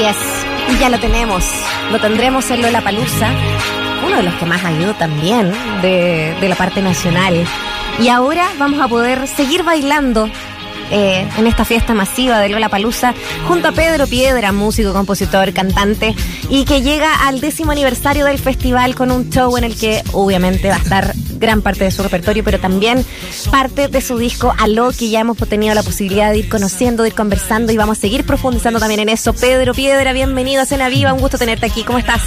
Así es, y ya lo tenemos. Lo tendremos en Lola Palusa, uno de los que más ha ido también de, de la parte nacional. Y ahora vamos a poder seguir bailando eh, en esta fiesta masiva de Lola Palusa junto a Pedro Piedra, músico, compositor, cantante, y que llega al décimo aniversario del festival con un show en el que obviamente va a estar gran parte de su repertorio, pero también parte de su disco Aló, que ya hemos tenido la posibilidad de ir conociendo, de ir conversando y vamos a seguir profundizando también en eso. Pedro Piedra, bienvenido a Cena Viva, un gusto tenerte aquí. ¿Cómo estás?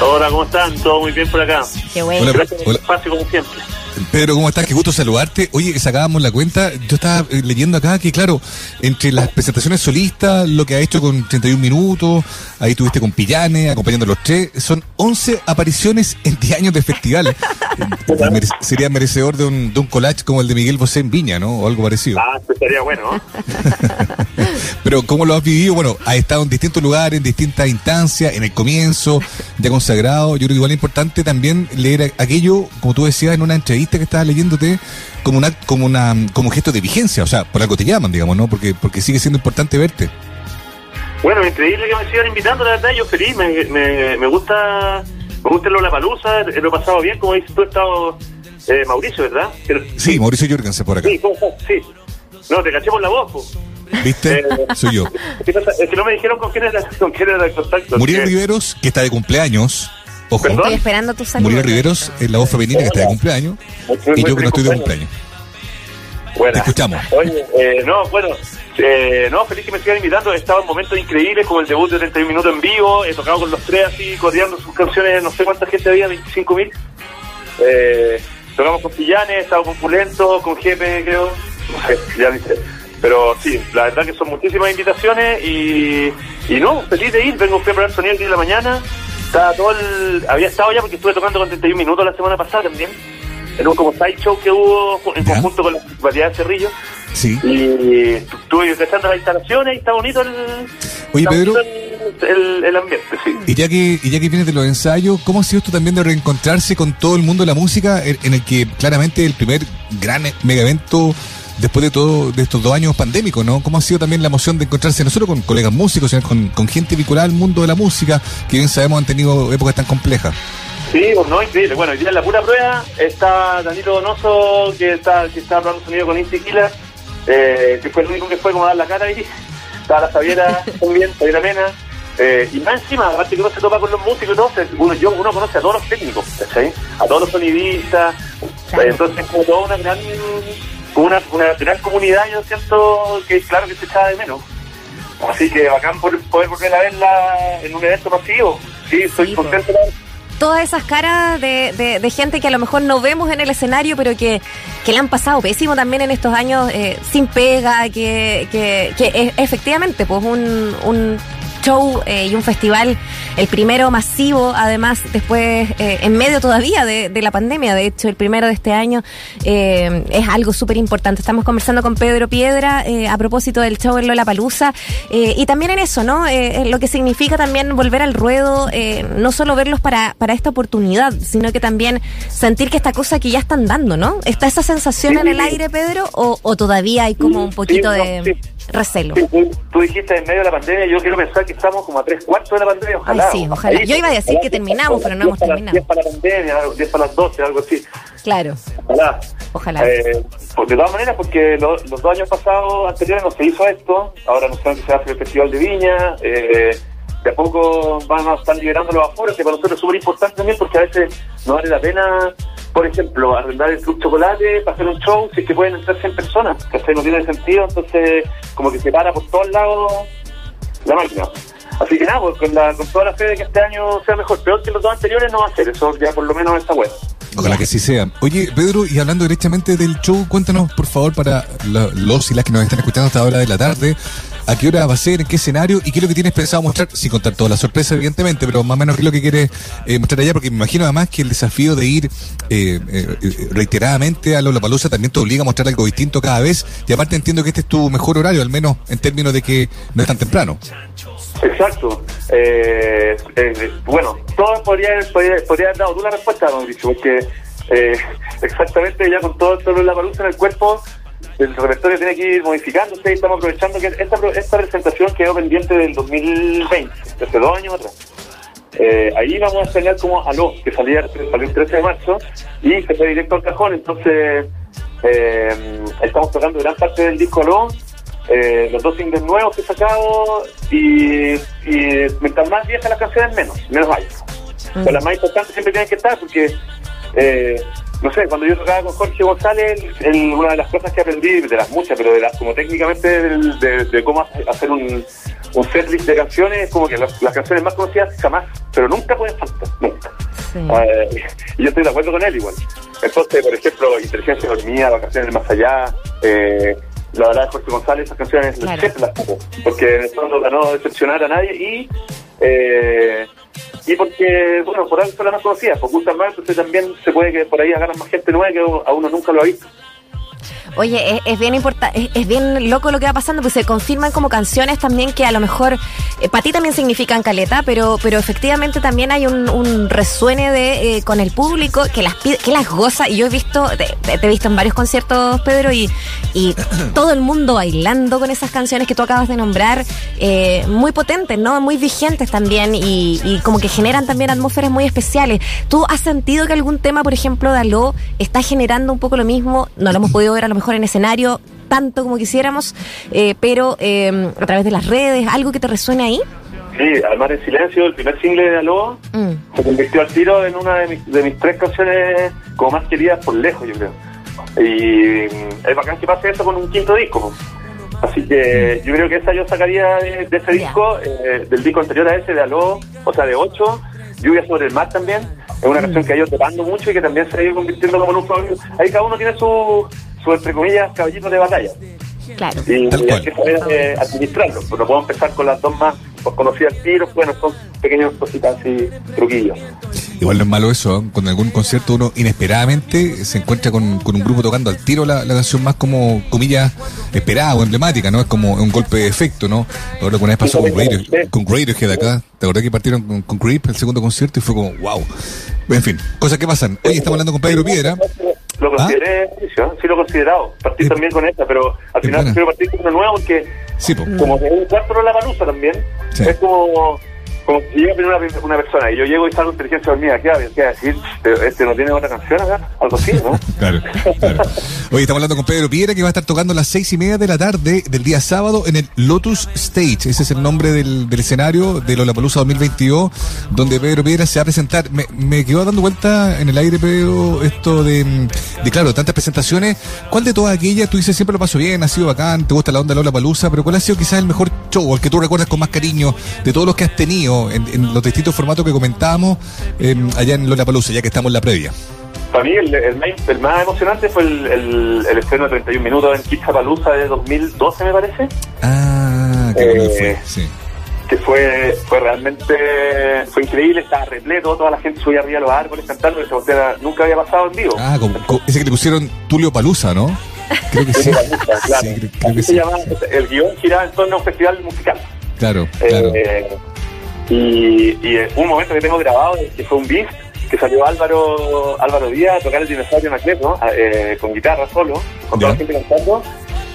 Hola, ¿cómo están? Todo muy bien por acá. Qué bueno. Hola, Gracias por el espacio, como siempre. Pedro, ¿cómo estás? Qué gusto saludarte. Oye, sacábamos la cuenta. Yo estaba eh, leyendo acá que, claro, entre las presentaciones solistas, lo que ha hecho con 31 minutos, ahí tuviste con Pillane, acompañando a los tres, son 11 apariciones en 10 años de festival. Sería merecedor de un, de un collage como el de Miguel Bosé en Viña, ¿no? O algo parecido. Ah, estaría bueno. Pero, ¿cómo lo has vivido? Bueno, has estado en distintos lugares, en distintas instancias, en el comienzo, ya consagrado. Yo creo que igual es importante también leer aquello, como tú decías en una entrevista que estabas leyéndote, como una, como una, como gesto de vigencia. O sea, por algo te llaman, digamos, ¿no? Porque, porque sigue siendo importante verte. Bueno, increíble que me sigan invitando, la verdad, yo feliz, me, me, me gusta, me gusta la palusa, lo he pasado bien, como dices tú, he estado eh, Mauricio, ¿verdad? Pero, sí, Mauricio Jürgensen por acá. Sí, sí. No, te caché por la voz, pues. ¿Viste? Eh, Soy yo. Es que no me dijeron con quién era, con quién era el contacto. Muriel Riveros, que está de cumpleaños. Ojo. Estoy esperando tu saludo. Muriel Riveros es la voz femenina que está de cumpleaños. y yo que no estoy de cumpleaños. Bueno. Te escuchamos. Oye, eh, no, bueno, eh, no, feliz que me sigan invitando. En momentos increíbles como el debut de 31 minutos en vivo. He tocado con los tres así, coreando sus canciones. No sé cuánta gente había, 25 mil. Eh, tocamos con Pillanes, he estado con Pulento, con Jepe, creo. No sé, ya ni sé. Pero sí, la verdad que son muchísimas invitaciones y, y no, feliz de ir. Vengo a preparar sonido aquí de la mañana. Estaba todo el, había estado ya porque estuve tocando con 31 minutos la semana pasada también. En un como side show que hubo en conjunto con la municipalidad de Cerrillo. Sí. Y estuve testando las instalaciones y está bonito el, Oye, Pedro. el, el, el ambiente, sí. Y ya que y ya que vienes de los ensayos, ¿cómo ha sido esto también de reencontrarse con todo el mundo de la música, en, en el que claramente el primer gran mega evento después de todo de estos dos años pandémicos, ¿no? ¿Cómo ha sido también la emoción de encontrarse no solo con colegas músicos, sino con, con gente vinculada al mundo de la música, que bien sabemos han tenido épocas tan complejas? Sí, pues no, increíble. Bueno, hoy día en la pura prueba está Danilo Donoso, que está, que está probando sonido con Inti Killer, eh, que fue el único que fue como a dar la cara ahí. Estaba la Javiera también, Javiera Mena. Eh, y más encima, aparte que uno se topa con los músicos y todo, se- uno, yo, uno conoce a todos los técnicos, ¿cachai? A todos los sonidistas. Claro. Eh, Entonces, como toda una gran, una, una gran comunidad, yo siento que claro que se echaba de menos. Así que bacán por poder volver a verla en un evento masivo. Sí, estoy Sí, contento. Todas esas caras de, de- de gente que a lo mejor no vemos en el escenario, pero que, que le han pasado pésimo también en estos años eh, sin pega, que, que, que e- efectivamente, pues un, un show eh, y un festival, el primero masivo, además, después, eh, en medio todavía de, de la pandemia, de hecho, el primero de este año, eh, es algo súper importante. Estamos conversando con Pedro Piedra eh, a propósito del show en Lola Palusa y también en eso, ¿no? Eh, lo que significa también volver al ruedo, eh, no solo verlos para, para esta oportunidad, sino que también sentir que esta cosa que ya están dando, ¿no? ¿Está esa sensación Sí, en el aire, Pedro, o, o todavía hay como un poquito Sí, no, de sí. Recelo? Tú, tú dijiste en medio de la pandemia, yo quiero pensar que estamos como a tres cuartos de la pandemia, ojalá. Ay, sí, ojalá. Yo iba a decir que terminamos, pero no hemos 10 para- terminado. 10 para la pandemia, algo- 10 para las 12, algo así. Claro, Ojalá. ojalá. Eh, pues de todas maneras, porque lo- los dos años pasados anteriores no se hizo esto, ahora no saben que se hace el Festival de Viña, eh, de a poco van a estar liberando los aforos, que para nosotros es súper importante también porque a veces no vale la pena, por ejemplo, arrendar el Club Chocolate para hacer un show si es que pueden entrar 100 personas, que no tiene sentido, entonces como que se para por todos lados la máquina. Así que nada, pues con, la, con toda la fe de que este año sea mejor, peor que los dos anteriores no va a ser, eso ya por lo menos está bueno. Ojalá que sí sea. Oye, Pedro, y hablando directamente del show, cuéntanos, por favor, para lo- los y las que nos están escuchando hasta ahora de la tarde, a qué hora va a ser, en qué escenario y qué es lo que tienes pensado mostrar, sin contar toda la sorpresa, evidentemente, pero más o menos qué es lo que quieres eh, mostrar allá, porque me imagino además que el desafío de ir eh, eh, eh, reiteradamente a Lollapalooza también te obliga a mostrar algo distinto cada vez, y aparte entiendo que este es tu mejor horario, al menos en términos de que no es tan temprano. Exacto. Eh, bueno, todo podría, podría, podría haber dado tú la respuesta, Mauricio, porque exactamente ya con todo, todo la en el cuerpo, el repertorio tiene que ir modificándose y estamos aprovechando que esta, esta presentación quedó pendiente del 2020, desde dos años atrás. Eh, ahí vamos a estrenar como Aló, que salía, salió el 13 de marzo y se fue directo al cajón, entonces eh, estamos tocando gran parte del disco Aló, eh, los dos singles nuevos que he sacado y, y mientras más viejas las canciones menos, menos hay. Pero las más importantes siempre tienen que estar porque eh, no sé, cuando yo tocaba con Jorge González, el, una de las cosas que aprendí, de las muchas, pero de las como técnicamente de, de, cómo hacer un, un setlist de canciones, es como que las, canciones más conocidas jamás, pero nunca pueden faltar, nunca. Eh, y yo estoy de acuerdo con él igual. Entonces, por ejemplo, Inteligencia Dormida, Vacaciones Más Allá, eh, la verdad de Jorge González, esas canciones siempre las pongo, porque no decepcionar a nadie y eh, y porque, bueno, por algo las más conocidas, porque gustan más, entonces también se puede que por ahí agarran más gente nueva que a uno nunca lo ha visto. Oye, es, bien importante, es, bien loco lo que va pasando, pues se confirman como canciones también que a lo mejor eh, para ti también significan caleta, pero pero efectivamente también hay un, resuene de eh, con el público que las que las goza. Y yo he visto, te, he visto en varios conciertos, Pedro, y, y todo el mundo bailando con esas canciones que tú acabas de nombrar, eh, muy potentes, ¿no? Muy vigentes también y, y como que generan también atmósferas muy especiales. ¿Tú has sentido que algún tema, por ejemplo, de Aló, está generando un poco lo mismo? No lo hemos podido ver a lo mejor en escenario tanto como quisiéramos, eh, pero eh, a través de las redes, algo que te resuene ahí. Sí, Al Mar en Silencio, el primer single de Aloha, mm. se convirtió al tiro en una de mis, de mis tres canciones como más queridas por lejos, yo creo. Y es bacán que pase eso con un quinto disco. Así que yo creo que esa yo sacaría de, ese disco, eh, del disco anterior a ese, de Aló, o sea, de 8, Lluvia sobre el mar también. Es una mm. canción que ha ido tocando mucho y que también se ha ido convirtiendo como en un favorito. Ahí cada uno tiene su, su entre comillas, caballitos de batalla. Claro. Y, hay que saber eh, administrarlo. Pues no puedo empezar con las dos más pues, conocidas tiro, bueno, son pequeños cositas y truquillos. Igual no es malo eso, ¿eh? con algún concierto uno inesperadamente se encuentra con, un grupo tocando al tiro la, canción más como, comillas, esperada o emblemática, ¿no? Es como un golpe de efecto, ¿no? Ahora que una vez pasó con, Radio, con Radiohead acá, ¿te acordás que partieron con, con Creep el segundo concierto y fue como, wow. En fin, cosas que pasan. Hoy estamos hablando con Pedro Piedra. Lo consideré, ¿Ah? sí, lo he considerado. Partí eh, también con esta, pero al final quiero partir con una nueva porque, como que es un cuarto la palusa también, es como como si llega primero una, una, persona y yo llego y salgo inteligencia dormida, ¿qué va a decir? ¿Este no tiene otra canción acá? Algo así, ¿no? claro, claro. Estamos hablando con Pedro Piedra que va a estar tocando a las seis y media de la tarde del día sábado en el Lotus Stage. Ese es el nombre del, del escenario de Lollapalooza 2022, donde Pedro Piedra se va a presentar. Me, me quedó dando vuelta en el aire, Pedro, esto de, de, claro, tantas presentaciones. ¿Cuál de todas aquellas tú dices siempre lo paso bien, ha sido bacán, te gusta la onda Lollapalooza, pero cuál ha sido quizás el mejor show, el que tú recuerdas con más cariño de todos los que has tenido? En, los distintos formatos que comentamos em, allá en Lola Palusa, ya que estamos en la previa? Para mí el, el, más, emocionante fue el, el, estreno de 31 minutos en Palusa de 2012, me parece. Ah, qué bueno fue, eh, sí. Que fue, fue realmente fue increíble, estaba repleto, toda la gente subía arriba a los árboles cantando, esa botella nunca había pasado en vivo. Ah, ese que le pusieron Tulio Palusa, ¿no? Creo que sí. claro. se el guion giraba en torno a un festival musical. Claro, claro. Eh, y, y un momento que tengo grabado, que fue un beat, que salió Álvaro Álvaro Díaz a tocar el dinosaurio en ¿no? Eh, con guitarra solo, con toda la gente cantando,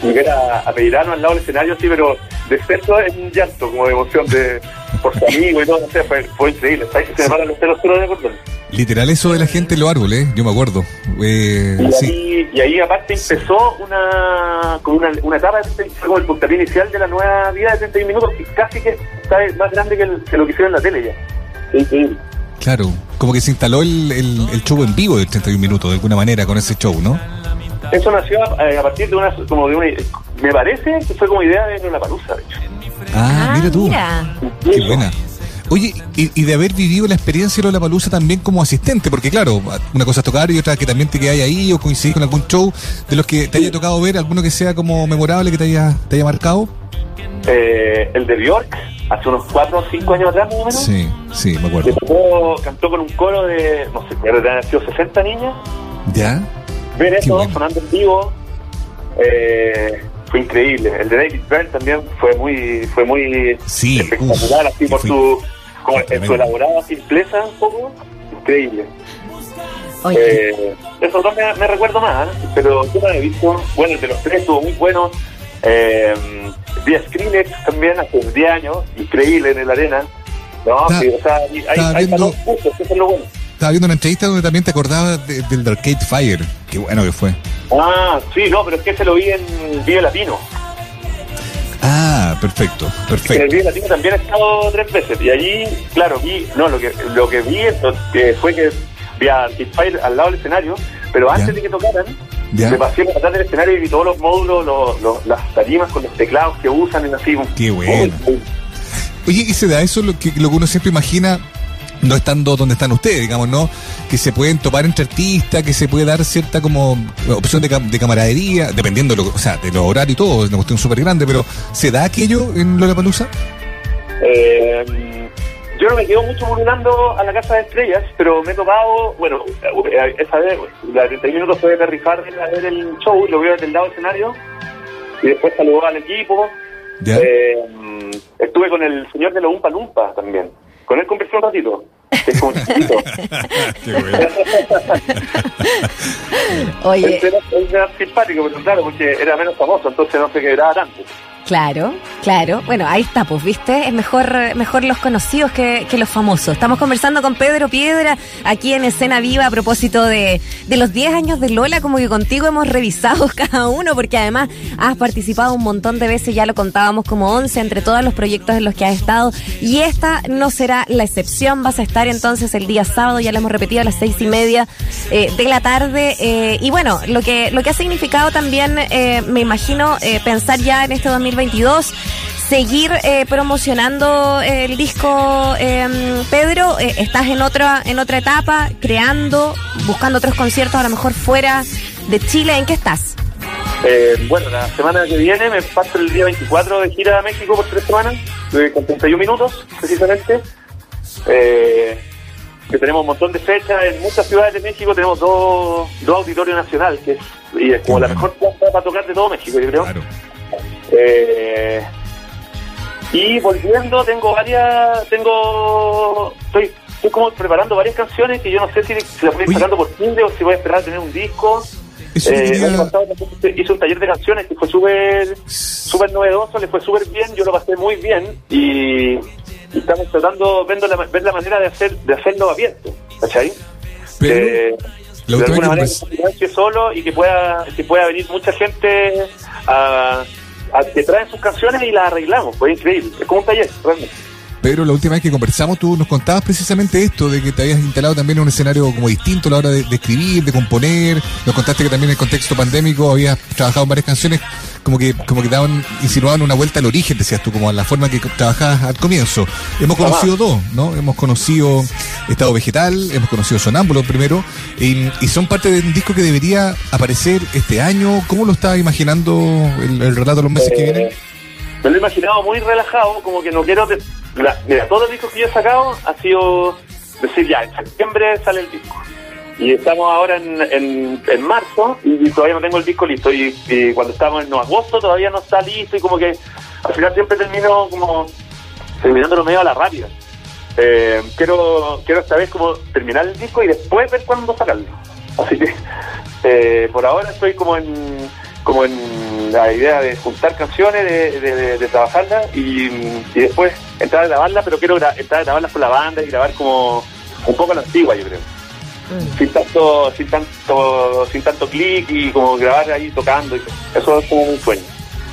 y ver a, a al lado del escenario, sí, pero de exceso en un llanto, como de emoción de por su amigo y todo, no sé, fue, fue increíble, ¿sabes? Que se me paran los pelos de cordón. Literal eso de la gente en los árboles, yo me acuerdo. Eh, y, sí. ahí, y, ahí, aparte empezó una con una, una etapa, fue como el puntapié inicial de la nueva vida de 31 minutos, que casi que está más grande que, el, que lo que hicieron en la tele ya. Increíble. Claro, como que se instaló el, el, el, show en vivo de 31 minutos de alguna manera con ese show, ¿no? Eso nació a, partir de una, como de una, me parece que fue como idea de la palusa, de hecho. Ah, mira tú. Qué buena. Oye, y, de haber vivido la experiencia de la palusa también como asistente, porque claro, una cosa es tocar y otra que también te quedáis ahí o coincidís con algún show de los que te haya tocado ver, alguno que sea como memorable, que te haya, te haya marcado. Eh, el de Bjork, hace unos 4 o 5 años atrás, más o menos. Sí, sí, me acuerdo. cantó con un coro de, no sé, debe haber sido 60 niñas. ¿Ya? Ver eso sonando en vivo. Eh, fue increíble. El de David Byrne también fue muy, fue muy espectacular, así por su, como su elaborada simpleza un poco, increíble. Eh, esos dos me, me recuerdo más, ¿eh? pero yo no he visto. Bueno, el de los tres estuvo muy bueno. Eh, vi a Skrillex también hace 10 años, increíble en el arena. No, Está- sí, o sea, hay, hay, hay viendo- para todos gustos, eso es lo bueno. Estaba viendo una entrevista donde también te acordabas de- del de Arcade Fire. Qué bueno que fue. Ah, sí, no, pero es que ese lo vi en Vive Latino. Ah, perfecto, En el perfecto. Vive Latino también he estado tres veces. Y allí, claro, vi, no, lo que, lo que vi entonces, fue que vi a Fire al lado del escenario, pero antes Ya. de que tocaran, Ya. me pasé por atrás del escenario y vi todos los módulos, los, los- las tarimas con los teclados que usan en así. Qué bueno. Oye, y se da eso lo que, lo que uno siempre imagina, no estando donde están ustedes, digamos, ¿no? Que se pueden topar entre artistas, que se puede dar cierta como opción de, cam- de camaradería, dependiendo de lo, o sea, de los horarios y todo, es una cuestión súper grande, pero ¿se da aquello en Lollapalooza? Eh, yo no me quedo mucho burlando a la Casa de Estrellas, pero me he topado, bueno, eh, esa vez, la 31 minutos fue de rifar a ver el show, lo veo desde el lado del escenario, y después saludó al equipo. ¿Ya? Eh, estuve con el señor de la Umpa Lumpa también. Con él conversé un ratito. Es como chiquito. Qué bueno. Oye, era, era simpático, pero claro, porque era menos famoso, entonces no se quebraba tanto. Claro, claro. Bueno, ahí está, pues, ¿viste? Es mejor, mejor los conocidos que, que los famosos. Estamos conversando con Pedro Piedra aquí en Escena Viva a propósito de, de los 10 años de Lola, como que contigo hemos revisado cada uno, porque además has participado un montón de veces, ya lo contábamos como 11 entre todos los proyectos en los que has estado, y esta no será la excepción. Vas a estar entonces el día sábado, ya lo hemos repetido, a las seis y media eh, de la tarde. eh, y bueno, lo que, lo que ha significado también, eh, me imagino, eh, pensar ya en este 2022, seguir eh, promocionando el disco, eh, Pedro. eh, estás en otra, en otra etapa, creando, buscando otros conciertos, a lo mejor fuera de Chile. ¿En qué estás? Eh, bueno, la semana que viene me paso el día 24 de gira a México por tres semanas, eh, con 31 minutos precisamente. Eh, que tenemos un montón de fechas en muchas ciudades de México, tenemos dos, dos auditorios nacional, que es, y es como la mejor plaza para tocar de todo México, yo creo. Claro. Eh, y volviendo, tengo varias, tengo, estoy, estoy como preparando varias canciones que yo no sé si, si las voy sacando por Tinder o si voy a esperar a tener un disco. Eso Eh, el quería- año pasado hice un taller de canciones que fue súper súper novedoso, le fue súper bien, yo lo pasé muy bien y, y estamos tratando, viendo la, ver la manera de hacer de hacerlo abierto, ¿cachai? Pero, Eh, de alguna manera que solo y que pueda que pueda venir mucha gente a que traen sus canciones y las arreglamos, fue increíble, es como un taller, realmente. Pedro, la última vez que conversamos tú nos contabas precisamente esto, de que te habías instalado también en un escenario como distinto a la hora de, de escribir, de componer. Nos contaste que también en el contexto pandémico habías trabajado en varias canciones como que como que daban, insinuaban una vuelta al origen, decías tú, como a la forma que trabajabas al comienzo. Hemos conocido dos, ¿no? Hemos conocido Estado Vegetal, hemos conocido Sonámbulo primero, y, y son parte de un disco que debería aparecer este año. ¿Cómo lo estás imaginando el, el relato de los meses que Eh, vienen? Me lo he imaginado muy relajado, como que no quiero... mira, todos los discos que yo he sacado ha sido decir, ya, en septiembre sale el disco. Y estamos ahora en, en, en marzo y todavía no tengo el disco listo. Y, y cuando estamos en agosto todavía no está listo y como que al final siempre termino como terminándolo medio a la rápida. Eh, quiero, quiero esta vez como terminar el disco y después ver cuándo sacarlo. Así que eh, por ahora estoy como en como en la idea de juntar canciones, de, de, de- de trabajarlas y, y después entrar a grabarlas, pero quiero entrar a grabarlas con la banda y grabar como un poco a la antigua, yo creo. Sin tanto, sin tanto, sin tanto clic y como grabar ahí tocando. y. Eso es como un sueño.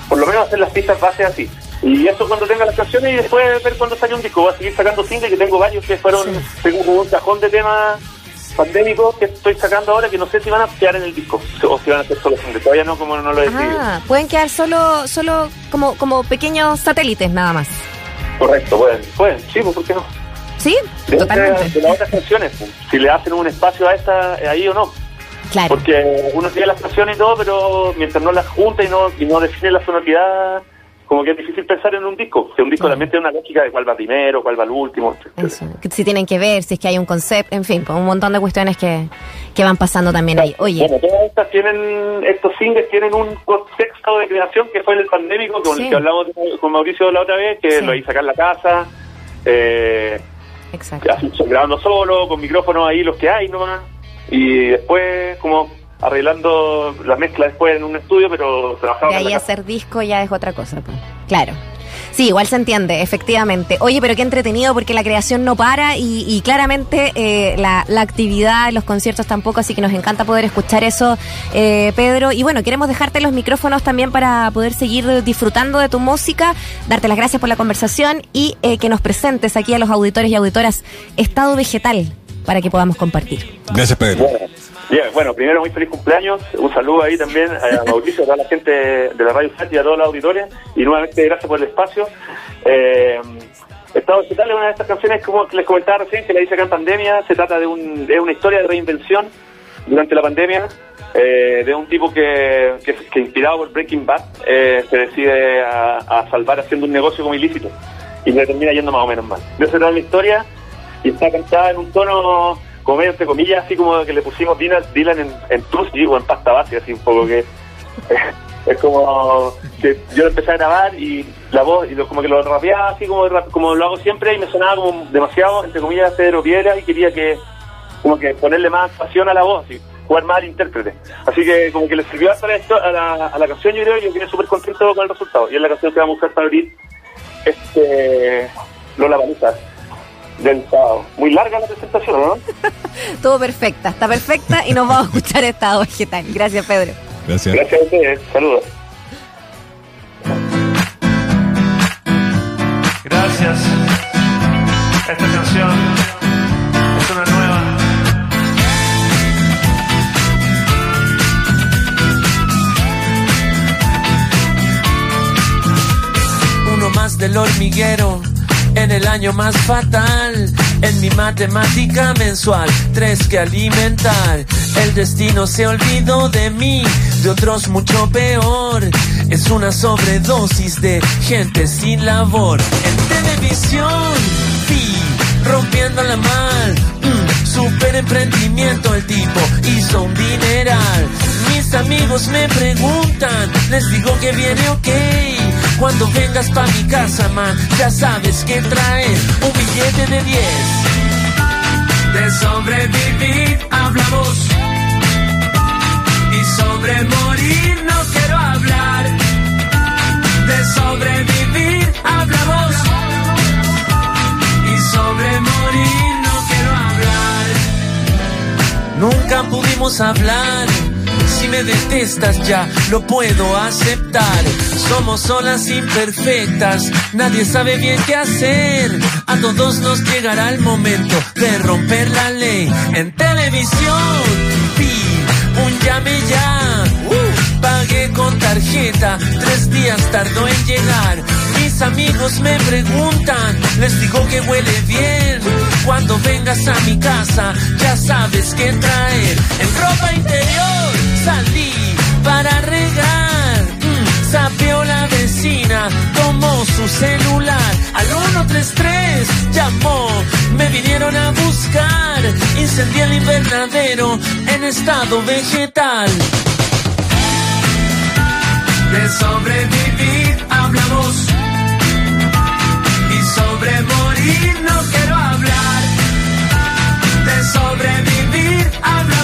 Por lo menos hacer las pistas base así. Y eso cuando tenga las canciones y después ver cuando sale un disco. Voy a seguir sacando singles que tengo varios que fueron, tengo como un cajón de temas pandémicos que estoy sacando ahora que no sé si van a quedar en el disco o si van a ser solo singles. Todavía no, como no lo he decidido. Ah, pueden quedar solo, solo como, como pequeños satélites nada más. Correcto, pueden, pueden, sí, pues, ¿por qué no? ¿Sí? De, Totalmente. de las otras canciones, pues, si le hacen un espacio a esta ahí o no. Claro. Porque uno tiene las canciones y todo, pero mientras no las junta y no, y no define la sonoridad, como que es difícil pensar en un disco. Que un disco también tiene una lógica de cuál va primero, cuál va el último. Eso, si tienen que ver, si es que hay un concepto, en fin, pues un montón de cuestiones que, que van pasando también ahí. Oye, Bueno, todas estas tienen, estos singles tienen un contexto de creación que fue en el pandémico, con Sí. el que hablamos con Mauricio la otra vez, que Sí. lo hice en la casa, eh, exacto. grabando solo, con micrófonos ahí los que hay nomás. y después como arreglando la mezcla después en un estudio, pero trabajaba. Y ahí hacer disco ya es otra cosa, pues. Claro. Sí, igual se entiende, efectivamente. Oye, pero qué entretenido porque la creación no para y, claramente eh, la, actividad, los conciertos tampoco, así que nos encanta poder escuchar eso, eh, Pedro. Y bueno, queremos dejarte los micrófonos también para poder seguir disfrutando de tu música, darte las gracias por la conversación y eh, que nos presentes aquí a los auditores y auditoras Estado Vegetal para que podamos compartir. Gracias, Pedro. Bien, bueno, primero muy feliz cumpleaños. Un saludo ahí también a Mauricio, a toda la gente de la Radio Fat y a todos los auditores. Y nuevamente gracias por el espacio. Eh, Estado Vegetal es una de estas canciones, como les comentaba recién, que la hice acá en pandemia. Se trata de, un, de una historia de reinvención durante la pandemia. Eh, de un tipo que, que, inspirado por Breaking Bad eh, se decide a, salvar haciendo un negocio como ilícito y le termina yendo más o menos mal. De eso trata la historia y está cantada en un tono como entre comillas, así como que le pusimos Dylan, Dylan en, en o en pasta base, así un poco que es como que yo empecé a grabar y la voz, y lo, como que lo rapeaba así como, como lo hago siempre y me sonaba como demasiado, entre comillas, Pedro Piedra y quería que como que ponerle más pasión a la voz y jugar más al intérprete. Así que como que le sirvió hasta esto a la, a la canción yo creo y yo quedé súper contento con el resultado. Y es la canción que vamos a usar para abrir este Lola Palusa del sábado. Muy larga la presentación, ¿no? Todo perfecta, está perfecta y nos vamos a escuchar estado vegetal. Gracias, Pedro. Gracias. Gracias a ustedes. Saludos. Gracias. Esta canción es una nueva. Uno más del hormiguero en el año más fatal. En mi matemática mensual, tres que alimentar. El destino se olvidó de mí, de otros mucho peor. Es una sobredosis de gente sin labor. En televisión, vi, rompiendo la mal. Mm, super emprendimiento el tipo hizo un dineral. Mis amigos me preguntan, les digo que viene ok cuando vengas pa' mi casa, man, ya sabes que traer un billete de 10. De sobrevivir hablamos. Y sobre morir no quiero hablar. De sobrevivir hablamos. Y sobre morir no quiero hablar. Nunca pudimos hablar me detestas ya lo puedo aceptar. Somos solas imperfectas, nadie sabe bien qué hacer. A todos nos llegará el momento de romper la ley. En televisión vi un llame ya. Uh, pagué con tarjeta, tres días tardó en llegar. Mis amigos me preguntan, les digo que huele bien. Cuando vengas a mi casa, ya sabes qué traer. En ropa interior salí para regar. Mm, la vecina, tomó su celular. Al 133 llamó, me vinieron a buscar. Incendié el invernadero en estado vegetal. De sobrevivir hablamos. Y sobre morir no quiero hablar. De sobrevivir hablamos